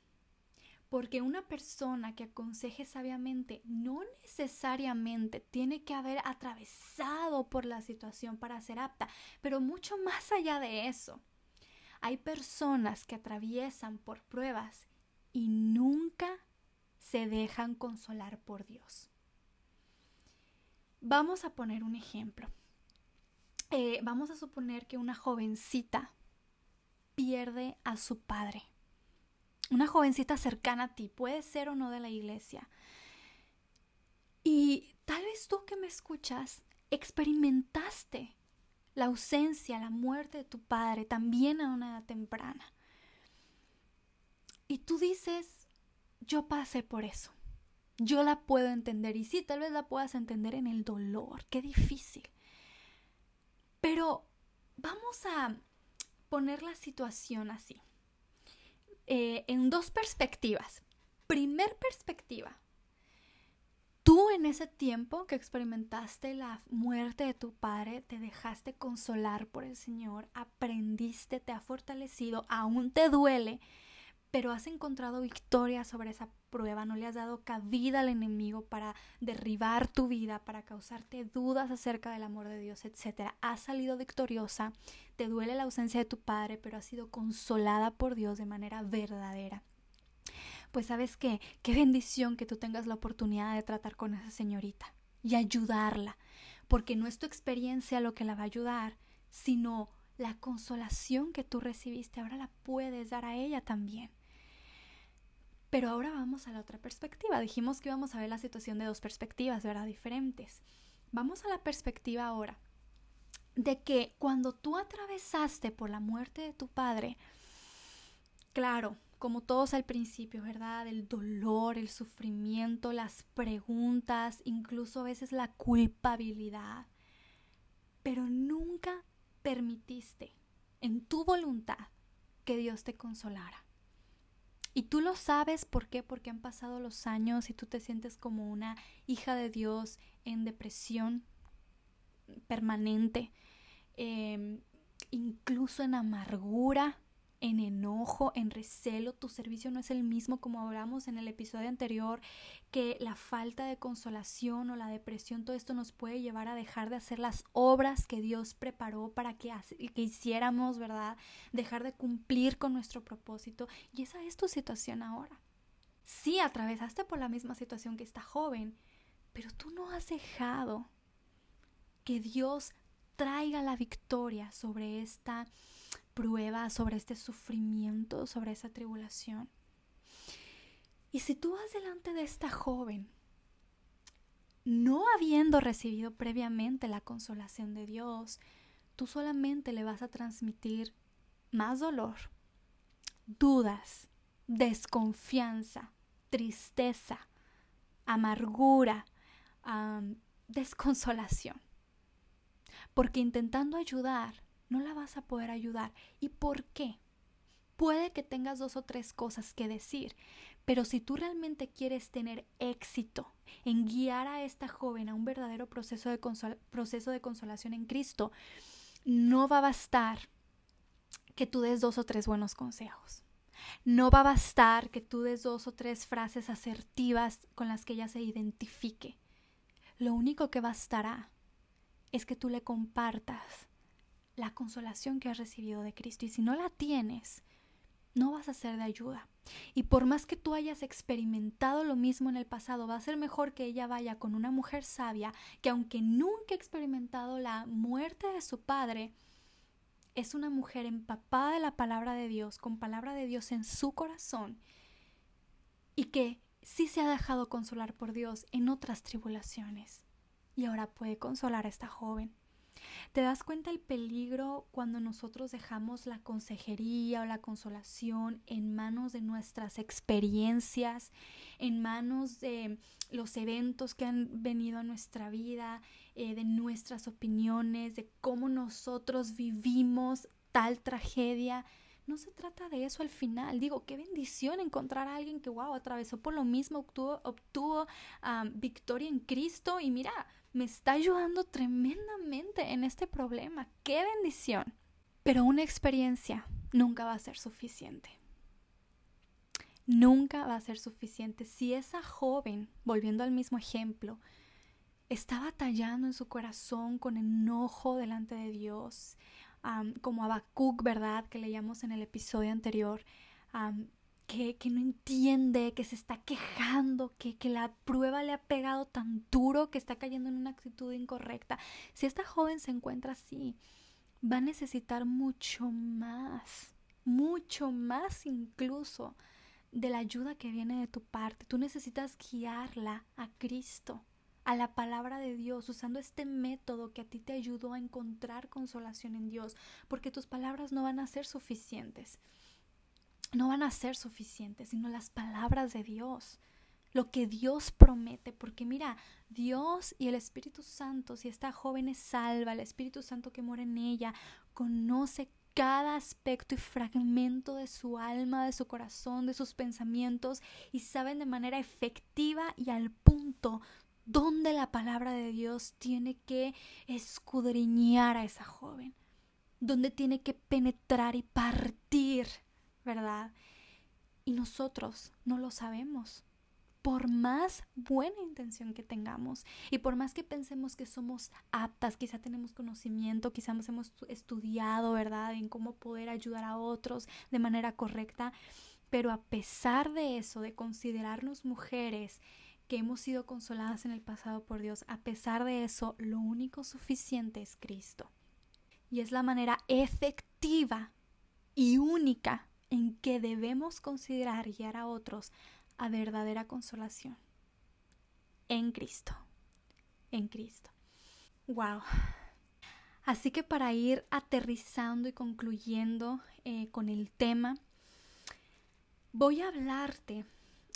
Porque una persona que aconseje sabiamente no necesariamente tiene que haber atravesado por la situación para ser apta, pero mucho más allá de eso. Hay personas que atraviesan por pruebas y nunca se dejan consolar por Dios. Vamos a poner un ejemplo. Eh, vamos a suponer que una jovencita pierde a su padre. Una jovencita cercana a ti, puede ser o no de la iglesia. Y tal vez tú que me escuchas experimentaste la ausencia, la muerte de tu padre también a una edad temprana. Y tú dices, yo pasé por eso. Yo la puedo entender y sí, tal vez la puedas entender en el dolor, qué difícil. Pero vamos a poner la situación así, eh, en dos perspectivas. Primer perspectiva, tú en ese tiempo que experimentaste la muerte de tu padre, te dejaste consolar por el Señor, aprendiste, te ha fortalecido, aún te duele, pero has encontrado victoria sobre esa prueba, no le has dado cabida al enemigo para derribar tu vida, para causarte dudas acerca del amor de Dios, etc. Has salido victoriosa, te duele la ausencia de tu padre, pero has sido consolada por Dios de manera verdadera. Pues sabes qué, qué bendición que tú tengas la oportunidad de tratar con esa señorita y ayudarla, porque no es tu experiencia lo que la va a ayudar, sino la consolación que tú recibiste, ahora la puedes dar a ella también. Pero ahora vamos a la otra perspectiva. Dijimos que íbamos a ver la situación de dos perspectivas, ¿verdad? Diferentes. Vamos a la perspectiva ahora de que cuando tú atravesaste por la muerte de tu padre, claro, como todos al principio, ¿verdad? El dolor, el sufrimiento, las preguntas, incluso a veces la culpabilidad, pero nunca permitiste en tu voluntad que Dios te consolara. Y tú lo sabes, ¿por qué? Porque han pasado los años y tú te sientes como una hija de Dios en depresión permanente, em, incluso en amargura, en enojo, en recelo, tu servicio no es el mismo como hablamos en el episodio anterior, que la falta de consolación o la depresión, todo esto nos puede llevar a dejar de hacer las obras que Dios preparó para que, hiciéramos, ¿verdad? Dejar de cumplir con nuestro propósito. Y esa es tu situación ahora. Sí, atravesaste por la misma situación que esta joven, pero tú no has dejado que Dios traiga la victoria sobre esta prueba, sobre este sufrimiento, sobre esa tribulación. Y si tú vas delante de esta joven, no habiendo recibido previamente la consolación de Dios, tú solamente le vas a transmitir más dolor, dudas, desconfianza, tristeza, amargura, desconsolación. Porque intentando ayudar, no la vas a poder ayudar. ¿Y por qué? Puede que tengas dos o tres cosas que decir, pero si tú realmente quieres tener éxito en guiar a esta joven a un verdadero proceso de, proceso de consolación en Cristo, no va a bastar que tú des dos o tres buenos consejos. No va a bastar que tú des dos o tres frases asertivas con las que ella se identifique. Lo único que bastará es que tú le compartas la consolación que has recibido de Cristo. Y si no la tienes, no vas a ser de ayuda. Y por más que tú hayas experimentado lo mismo en el pasado, va a ser mejor que ella vaya con una mujer sabia que aunque nunca ha experimentado la muerte de su padre, es una mujer empapada de la palabra de Dios, con palabra de Dios en su corazón, y que sí se ha dejado consolar por Dios en otras tribulaciones. Y ahora puede consolar a esta joven. ¿Te das cuenta el peligro cuando nosotros dejamos la consejería o la consolación en manos de nuestras experiencias, en manos de los eventos que han venido a nuestra vida, eh, de nuestras opiniones, de cómo nosotros vivimos tal tragedia? No se trata de eso al final. Digo, qué bendición encontrar a alguien que, wow, atravesó por lo mismo, obtuvo, obtuvo victoria en Cristo y mira, me está ayudando tremendamente en este problema. ¡Qué bendición! Pero una experiencia nunca va a ser suficiente. Nunca va a ser suficiente. Si esa joven, volviendo al mismo ejemplo, está batallando en su corazón con enojo delante de Dios, como Abacuc, ¿verdad? Que leíamos en el episodio anterior, que, no entiende, que se está quejando, que, que la prueba le ha pegado tan duro que está cayendo en una actitud incorrecta. Si esta joven se encuentra así, va a necesitar mucho más, mucho más incluso de la ayuda que viene de tu parte. Tú necesitas guiarla a Cristo a la palabra de Dios, usando este método que a ti te ayudó a encontrar consolación en Dios, porque tus palabras no van a ser suficientes. No van a ser suficientes, sino las palabras de Dios, lo que Dios promete, porque mira, Dios y el Espíritu Santo, si esta joven es salva, el Espíritu Santo que mora en ella, conoce cada aspecto y fragmento de su alma, de su corazón, de sus pensamientos y saben de manera efectiva y al punto donde la palabra de Dios tiene que escudriñar a esa joven, donde tiene que penetrar y partir, ¿verdad? Y nosotros no lo sabemos. Por más buena intención que tengamos y por más que pensemos que somos aptas, quizá tenemos conocimiento, quizás hemos estudiado, ¿verdad?, en cómo poder ayudar a otros de manera correcta, pero a pesar de eso, de considerarnos mujeres que hemos sido consoladas en el pasado por Dios, a pesar de eso, lo único suficiente es Cristo. Y es la manera efectiva y única en que debemos considerar guiar a otros a verdadera consolación. En Cristo. En Cristo. Wow. Así que para ir aterrizando y concluyendo eh, con el tema, voy a hablarte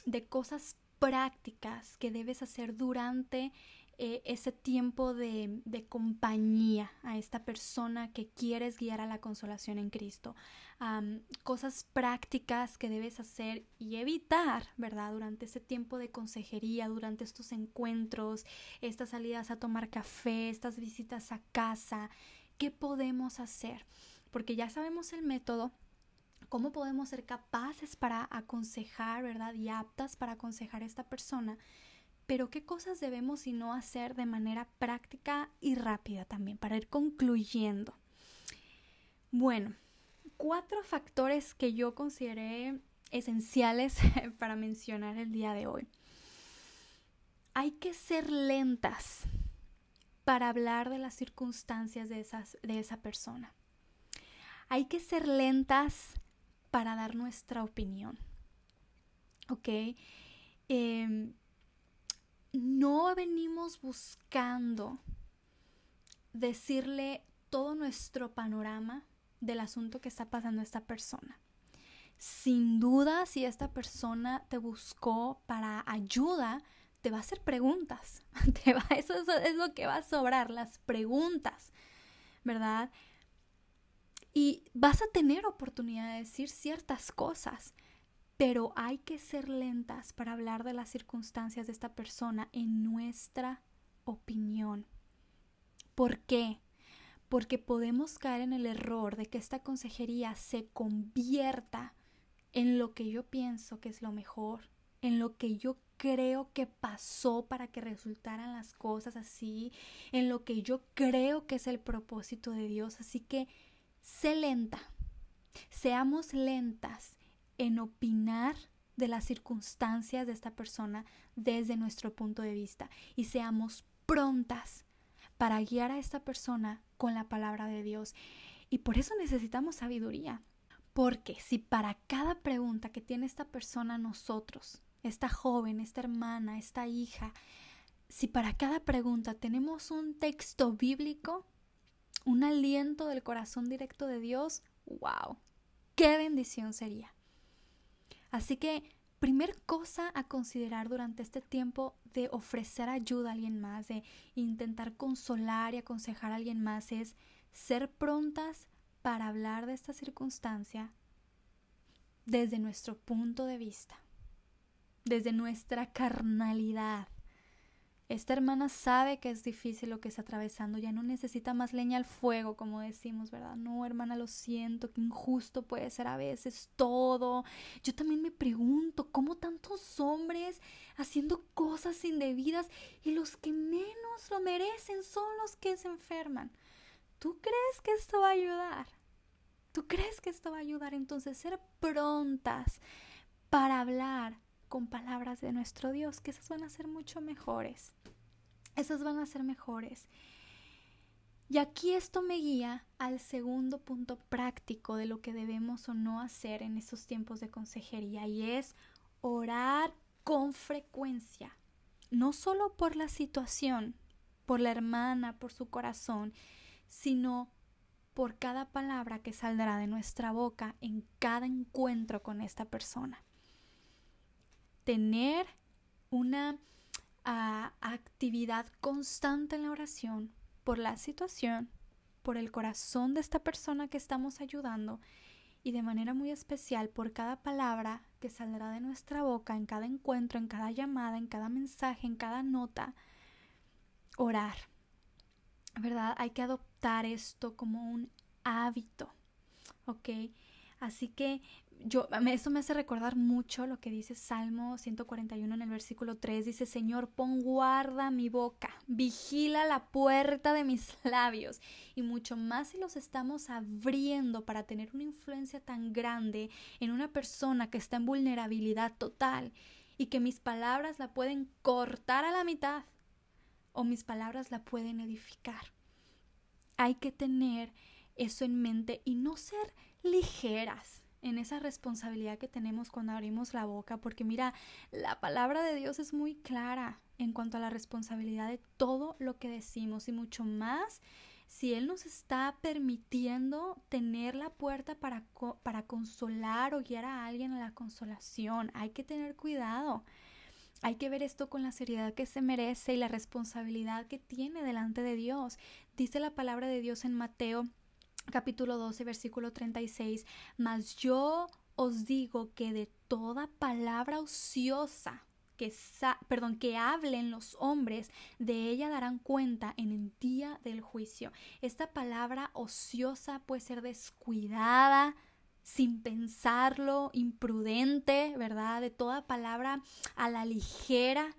de cosas prácticas que debes hacer durante eh, ese tiempo de, compañía a esta persona que quieres guiar a la consolación en Cristo. cosas prácticas que debes hacer y evitar, ¿verdad? Durante ese tiempo de consejería, durante estos encuentros, estas salidas a tomar café, estas visitas a casa. ¿Qué podemos hacer? Porque ya sabemos el método, cómo podemos ser capaces para aconsejar, ¿verdad? Y aptas para aconsejar a esta persona. Pero qué cosas debemos y no hacer de manera práctica y rápida también, para ir concluyendo. Bueno, cuatro factores que yo consideré esenciales para mencionar el día de hoy. Hay que ser lentas para hablar de las circunstancias de, esas, de esa persona. Hay que ser lentas para dar nuestra opinión. ¿Ok? Em, no venimos buscando decirle todo nuestro panorama del asunto que está pasando esta persona. Sin duda, si esta persona te buscó para ayuda, te va a hacer preguntas. Te va, eso, eso es lo que va a sobrar, las preguntas, ¿verdad? Y vas a tener oportunidad de decir ciertas cosas, pero hay que ser lentas para hablar de las circunstancias de esta persona en nuestra opinión. ¿Por qué? Porque podemos caer en el error de que esta consejería se convierta en lo que yo pienso que es lo mejor, en lo que yo creo que pasó para que resultaran las cosas así, en lo que yo creo que es el propósito de Dios. Así que sé lenta, seamos lentas en opinar de las circunstancias de esta persona desde nuestro punto de vista y seamos prontas para guiar a esta persona con la palabra de Dios. Y por eso necesitamos sabiduría. Porque si para cada pregunta que tiene esta persona nosotros, esta joven, esta hermana, esta hija, si para cada pregunta tenemos un texto bíblico, un aliento del corazón directo de Dios, wow, qué bendición sería. Así que, primer cosa a considerar durante este tiempo de ofrecer ayuda a alguien más, de intentar consolar y aconsejar a alguien más, es ser prontas para hablar de esta circunstancia desde nuestro punto de vista, desde nuestra carnalidad, esta hermana sabe que es difícil lo que está atravesando, ya no necesita más leña al fuego, como decimos, ¿verdad? No, hermana, lo siento, qué injusto puede ser a veces todo. Yo también me pregunto, ¿cómo tantos hombres haciendo cosas indebidas y los que menos lo merecen son los que se enferman? ¿Tú crees que esto va a ayudar? ¿Tú crees que esto va a ayudar? Entonces, ser prontas para hablar con palabras de nuestro Dios, que esas van a ser mucho mejores. Esas van a ser mejores. Y aquí esto me guía al segundo punto práctico de lo que debemos o no hacer en estos tiempos de consejería y es orar con frecuencia, no solo por la situación, por la hermana, por su corazón, sino por cada palabra que saldrá de nuestra boca en cada encuentro con esta persona tener una ah, actividad constante en la oración por la situación, por el corazón de esta persona que estamos ayudando y de manera muy especial por cada palabra que saldrá de nuestra boca en cada encuentro, en cada llamada, en cada mensaje, en cada nota, orar. ¿Verdad? Hay que adoptar esto como un hábito. ¿Ok? Así que yo, eso me hace recordar mucho lo que dice Salmo 141 en el versículo 3. Dice, Señor, pon guarda mi boca, vigila la puerta de mis labios. Y mucho más si los estamos abriendo para tener una influencia tan grande en una persona que está en vulnerabilidad total y que mis palabras la pueden cortar a la mitad o mis palabras la pueden edificar. Hay que tener eso en mente y no ser ligeras en esa responsabilidad que tenemos cuando abrimos la boca, porque mira, la palabra de Dios es muy clara en cuanto a la responsabilidad de todo lo que decimos y mucho más si Él nos está permitiendo tener la puerta para, para consolar o guiar a alguien a la consolación. Hay que tener cuidado. Hay que ver esto con la seriedad que se merece y la responsabilidad que tiene delante de Dios. Dice la palabra de Dios en Mateo capítulo 12, versículo 36, mas yo os digo que de toda palabra ociosa que, perdón, que hablen los hombres, de ella darán cuenta en el día del juicio. Esta palabra ociosa puede ser descuidada, sin pensarlo, imprudente, ¿verdad? De toda palabra a la ligera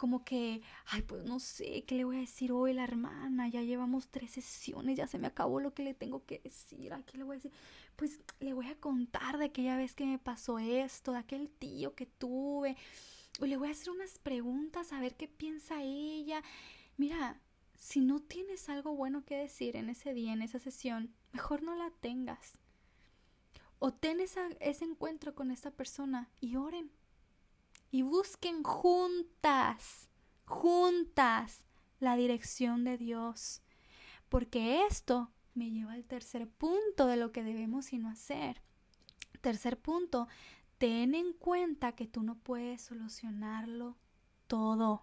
como que, ay, pues no sé, ¿qué le voy a decir hoy la hermana? Ya llevamos tres sesiones, ya se me acabó lo que le tengo que decir. ¿A qué le voy a decir? Pues le voy a contar de aquella vez que me pasó esto, de aquel tío que tuve. O le voy a hacer unas preguntas a ver qué piensa ella. Mira, si no tienes algo bueno que decir en ese día, en esa sesión, mejor no la tengas. O ten ese encuentro con esta persona y oren y busquen juntas, juntas la dirección de Dios. Porque esto me lleva al tercer punto de lo que debemos y no hacer. Tercer punto, ten en cuenta que tú no puedes solucionarlo todo.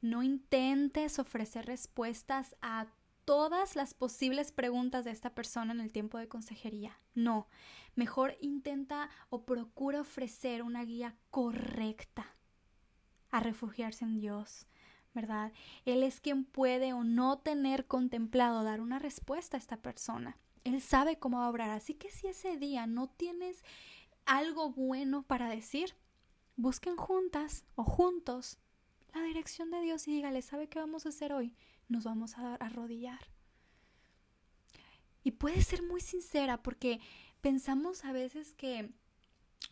No intentes ofrecer respuestas a todas las posibles preguntas de esta persona en el tiempo de consejería. No, mejor intenta o procura ofrecer una guía correcta a refugiarse en Dios, ¿verdad? Él es quien puede o no tener contemplado dar una respuesta a esta persona. Él sabe cómo va a obrar, así que si ese día no tienes algo bueno para decir, busquen juntas o juntos la dirección de Dios y dígale, ¿sabe qué vamos a hacer hoy? Nos vamos a arrodillar. Y puede ser muy sincera porque pensamos a veces que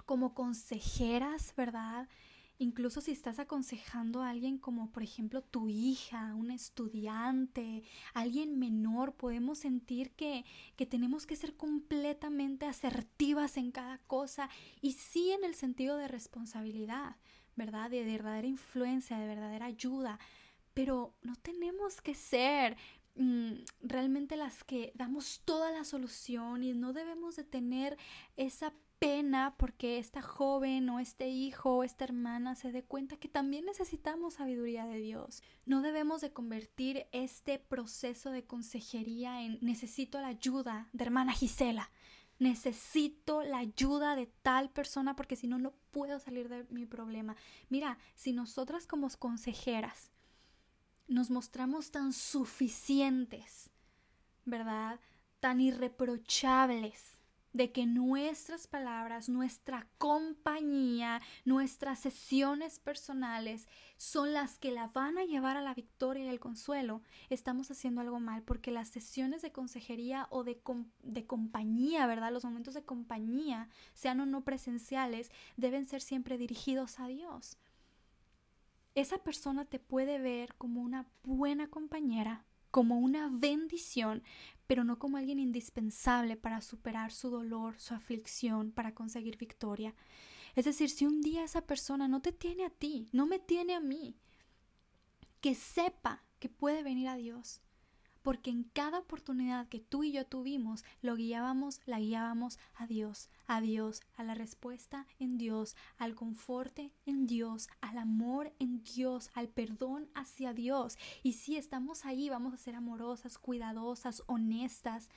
como consejeras, ¿verdad? Incluso si estás aconsejando a alguien como por ejemplo tu hija, un estudiante, alguien menor, podemos sentir que, que tenemos que ser completamente asertivas en cada cosa y sí en el sentido de responsabilidad, ¿verdad? De verdadera influencia, de verdadera ayuda. Pero no tenemos que ser mm, realmente las que damos toda la solución y no debemos de tener esa pena porque esta joven o este hijo o esta hermana se dé cuenta que también necesitamos sabiduría de Dios. No debemos de convertir este proceso de consejería en necesito la ayuda de hermana Gisela. Necesito la ayuda de tal persona porque si no, no puedo salir de mi problema. Mira, si nosotras como consejeras nos mostramos tan suficientes, ¿verdad? Tan irreprochables de que nuestras palabras, nuestra compañía, nuestras sesiones personales son las que la van a llevar a la victoria y el consuelo, estamos haciendo algo mal porque las sesiones de consejería o de, de compañía, ¿verdad? Los momentos de compañía, sean o no presenciales, deben ser siempre dirigidos a Dios. Esa persona te puede ver como una buena compañera, como una bendición, pero no como alguien indispensable para superar su dolor, su aflicción, para conseguir victoria. Es decir, si un día esa persona no te tiene a ti, no me tiene a mí, que sepa que puede venir a Dios, porque en cada oportunidad que tú y yo tuvimos, lo guiábamos, la guiábamos a Dios, a Dios, a la respuesta en Dios, al conforte en Dios, al amor en Dios, al perdón hacia Dios. Y si estamos ahí, vamos a ser amorosas, cuidadosas, honestas,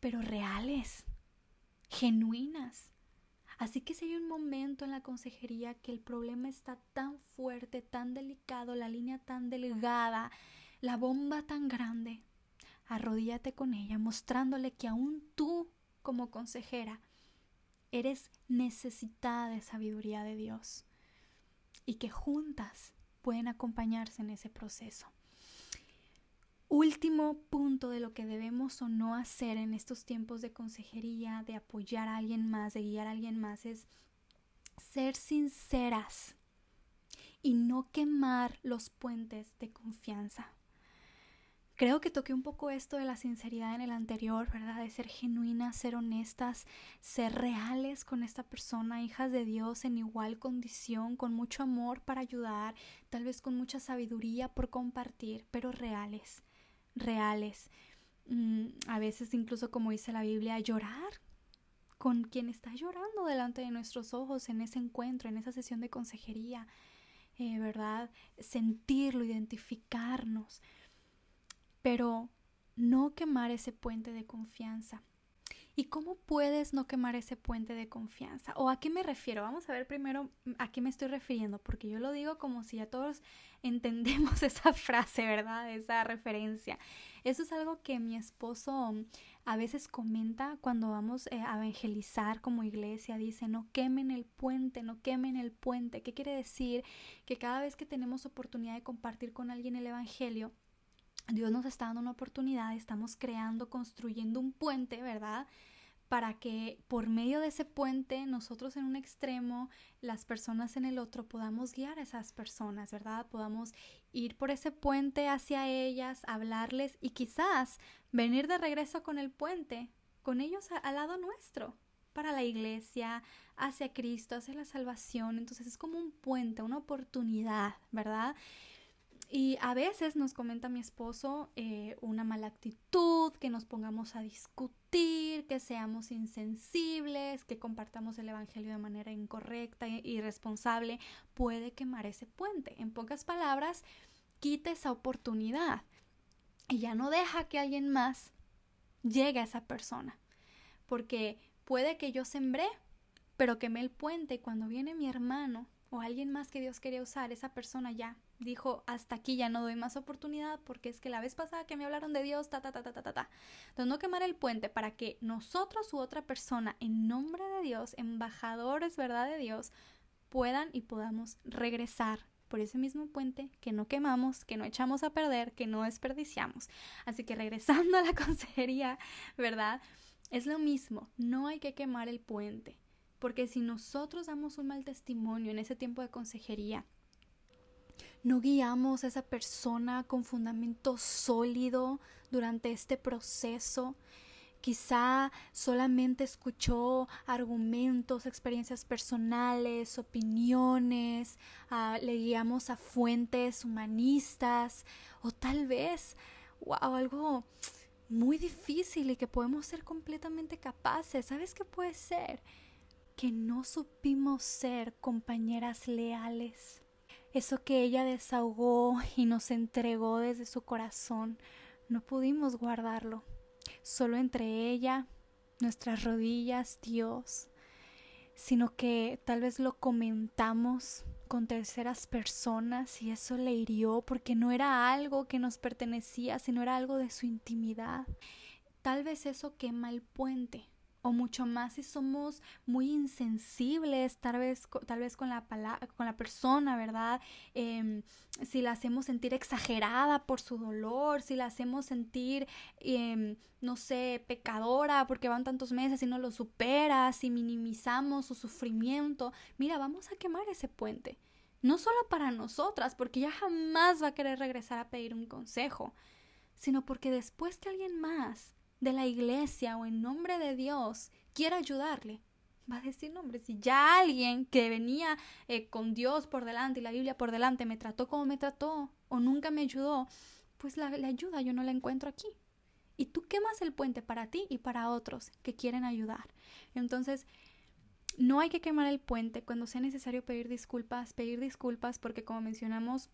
pero reales, genuinas. Así que si hay un momento en la consejería que el problema está tan fuerte, tan delicado, la línea tan delgada, la bomba tan grande, arrodíllate con ella, mostrándole que aún tú, como consejera, eres necesitada de sabiduría de Dios y que juntas pueden acompañarse en ese proceso. Último punto de lo que debemos o no hacer en estos tiempos de consejería, de apoyar a alguien más, de guiar a alguien más, es ser sinceras y no quemar los puentes de confianza. Creo que toqué un poco esto de la sinceridad en el anterior, ¿verdad? De ser genuinas, ser honestas, ser reales con esta persona, hijas de Dios en igual condición, con mucho amor para ayudar, tal vez con mucha sabiduría por compartir, pero reales, reales. Mm, a veces incluso como dice la Biblia, llorar con quien está llorando delante de nuestros ojos en ese encuentro, en esa sesión de consejería, eh, ¿verdad? Sentirlo, identificarnos pero no quemar ese puente de confianza. ¿Y cómo puedes no quemar ese puente de confianza? ¿O a qué me refiero? Vamos a ver primero a qué me estoy refiriendo, porque yo lo digo como si ya todos entendemos esa frase, ¿verdad? Esa referencia. Eso es algo que mi esposo a veces comenta cuando vamos eh, a evangelizar como iglesia. Dice, no quemen el puente, no quemen el puente. ¿Qué quiere decir? Que cada vez que tenemos oportunidad de compartir con alguien el Evangelio, Dios nos está dando una oportunidad, estamos creando, construyendo un puente, ¿verdad? Para que por medio de ese puente, nosotros en un extremo, las personas en el otro, podamos guiar a esas personas, ¿verdad? Podamos ir por ese puente hacia ellas, hablarles y quizás venir de regreso con el puente, con ellos al lado nuestro, para la iglesia, hacia Cristo, hacia la salvación. Entonces es como un puente, una oportunidad, ¿verdad? Y a veces nos comenta mi esposo eh, una mala actitud, que nos pongamos a discutir, que seamos insensibles, que compartamos el Evangelio de manera incorrecta e irresponsable, puede quemar ese puente. En pocas palabras, quita esa oportunidad y ya no deja que alguien más llegue a esa persona. Porque puede que yo sembré, pero quemé el puente y cuando viene mi hermano o alguien más que Dios quería usar, esa persona ya dijo, hasta aquí ya no doy más oportunidad porque es que la vez pasada que me hablaron de Dios, ta, ta, ta, ta, ta, ta. Entonces no quemar el puente para que nosotros u otra persona, en nombre de Dios, embajadores, ¿verdad? De Dios, puedan y podamos regresar por ese mismo puente que no quemamos, que no echamos a perder, que no desperdiciamos. Así que regresando a la consejería, ¿verdad? Es lo mismo, no hay que quemar el puente, porque si nosotros damos un mal testimonio en ese tiempo de consejería, no guiamos a esa persona con fundamento sólido durante este proceso. Quizá solamente escuchó argumentos, experiencias personales, opiniones, ah, le guiamos a fuentes humanistas o tal vez wow, algo muy difícil y que podemos ser completamente capaces. ¿Sabes qué puede ser? Que no supimos ser compañeras leales. Eso que ella desahogó y nos entregó desde su corazón, no pudimos guardarlo. Solo entre ella, nuestras rodillas, Dios, sino que tal vez lo comentamos con terceras personas y eso le hirió porque no era algo que nos pertenecía, sino era algo de su intimidad. Tal vez eso quema el puente o mucho más si somos muy insensibles, tal vez, tal vez con, la con la persona, ¿verdad? Em, si la hacemos sentir exagerada por su dolor, si la hacemos sentir, em, no sé, pecadora porque van tantos meses y no lo supera, si minimizamos su sufrimiento, mira, vamos a quemar ese puente. No solo para nosotras, porque ya jamás va a querer regresar a pedir un consejo, sino porque después que alguien más de la iglesia o en nombre de Dios quiera ayudarle, va a decir, no, hombre, si ya alguien que venía eh, con Dios por delante y la Biblia por delante me trató como me trató o nunca me ayudó, pues la, la ayuda yo no la encuentro aquí. Y tú quemas el puente para ti y para otros que quieren ayudar. Entonces, no hay que quemar el puente cuando sea necesario pedir disculpas, pedir disculpas porque como mencionamos,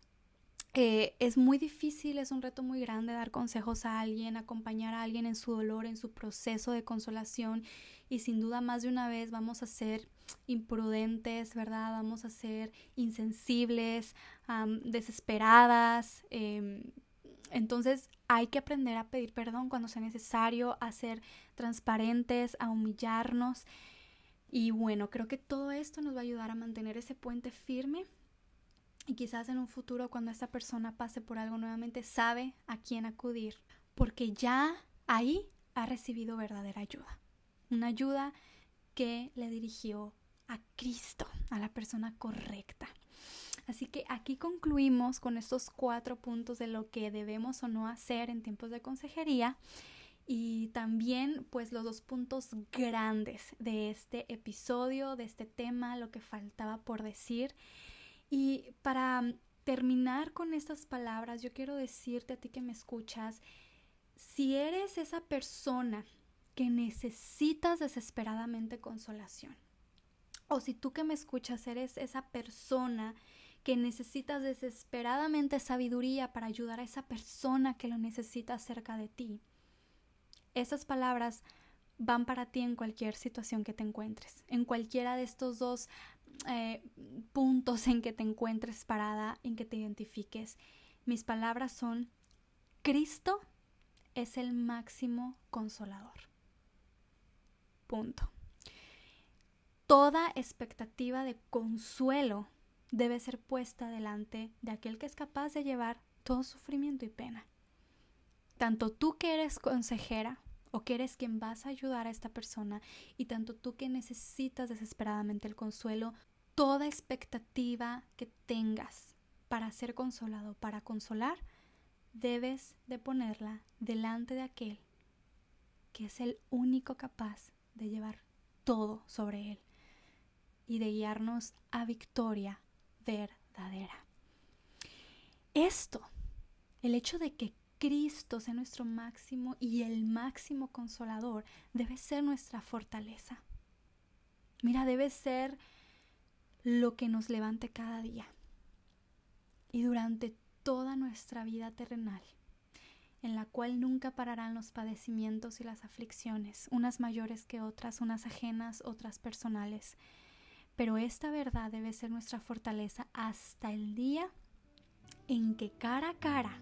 eh, es muy difícil, es un reto muy grande dar consejos a alguien, acompañar a alguien en su dolor, en su proceso de consolación y sin duda más de una vez vamos a ser imprudentes, ¿verdad? Vamos a ser insensibles, desesperadas. Em, entonces hay que aprender a pedir perdón cuando sea necesario, a ser transparentes, a humillarnos. Y bueno, creo que todo esto nos va a ayudar a mantener ese puente firme y quizás en un futuro cuando esta persona pase por algo nuevamente sabe a quién acudir porque ya ahí ha recibido verdadera ayuda. Una ayuda que le dirigió a Cristo, a la persona correcta. Así que aquí concluimos con estos cuatro puntos de lo que debemos o no hacer en tiempos de consejería y también pues los dos puntos grandes de este episodio, de este tema, lo que faltaba por decir y para terminar con estas palabras, yo quiero decirte a ti que me escuchas, si eres esa persona que necesitas desesperadamente consolación, o si tú que me escuchas eres esa persona que necesitas desesperadamente sabiduría para ayudar a esa persona que lo necesita cerca de ti, esas palabras van para ti en cualquier situación que te encuentres, en cualquiera de estos dos eh, puntos en que te encuentres parada, en que te identifiques. Mis palabras son, Cristo es el máximo consolador. Punto. Toda expectativa de consuelo debe ser puesta delante de aquel que es capaz de llevar todo sufrimiento y pena. Tanto tú que eres consejera o que eres quien vas a ayudar a esta persona y tanto tú que necesitas desesperadamente el consuelo, toda expectativa que tengas para ser consolado, para consolar, debes de ponerla delante de aquel que es el único capaz de llevar todo sobre él y de guiarnos a victoria verdadera. Esto, el hecho de que Cristo sea nuestro máximo y el máximo consolador, debe ser nuestra fortaleza. Mira, debe ser lo que nos levante cada día y durante toda nuestra vida terrenal, en la cual nunca pararán los padecimientos y las aflicciones, unas mayores que otras, unas ajenas, otras personales. Pero esta verdad debe ser nuestra fortaleza hasta el día en que cara a cara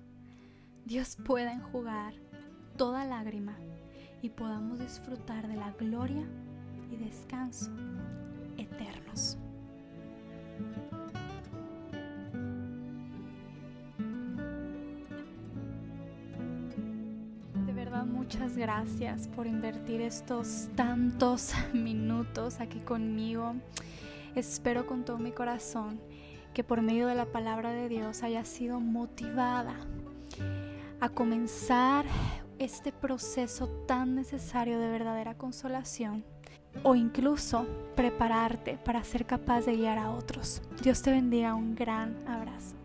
Dios pueda enjugar toda lágrima y podamos disfrutar de la gloria y descanso eternos. Muchas gracias por invertir estos tantos minutos aquí conmigo. Espero con todo mi corazón que por medio de la palabra de Dios haya sido motivada a comenzar este proceso tan necesario de verdadera consolación o incluso prepararte para ser capaz de guiar a otros. Dios te bendiga, un gran abrazo.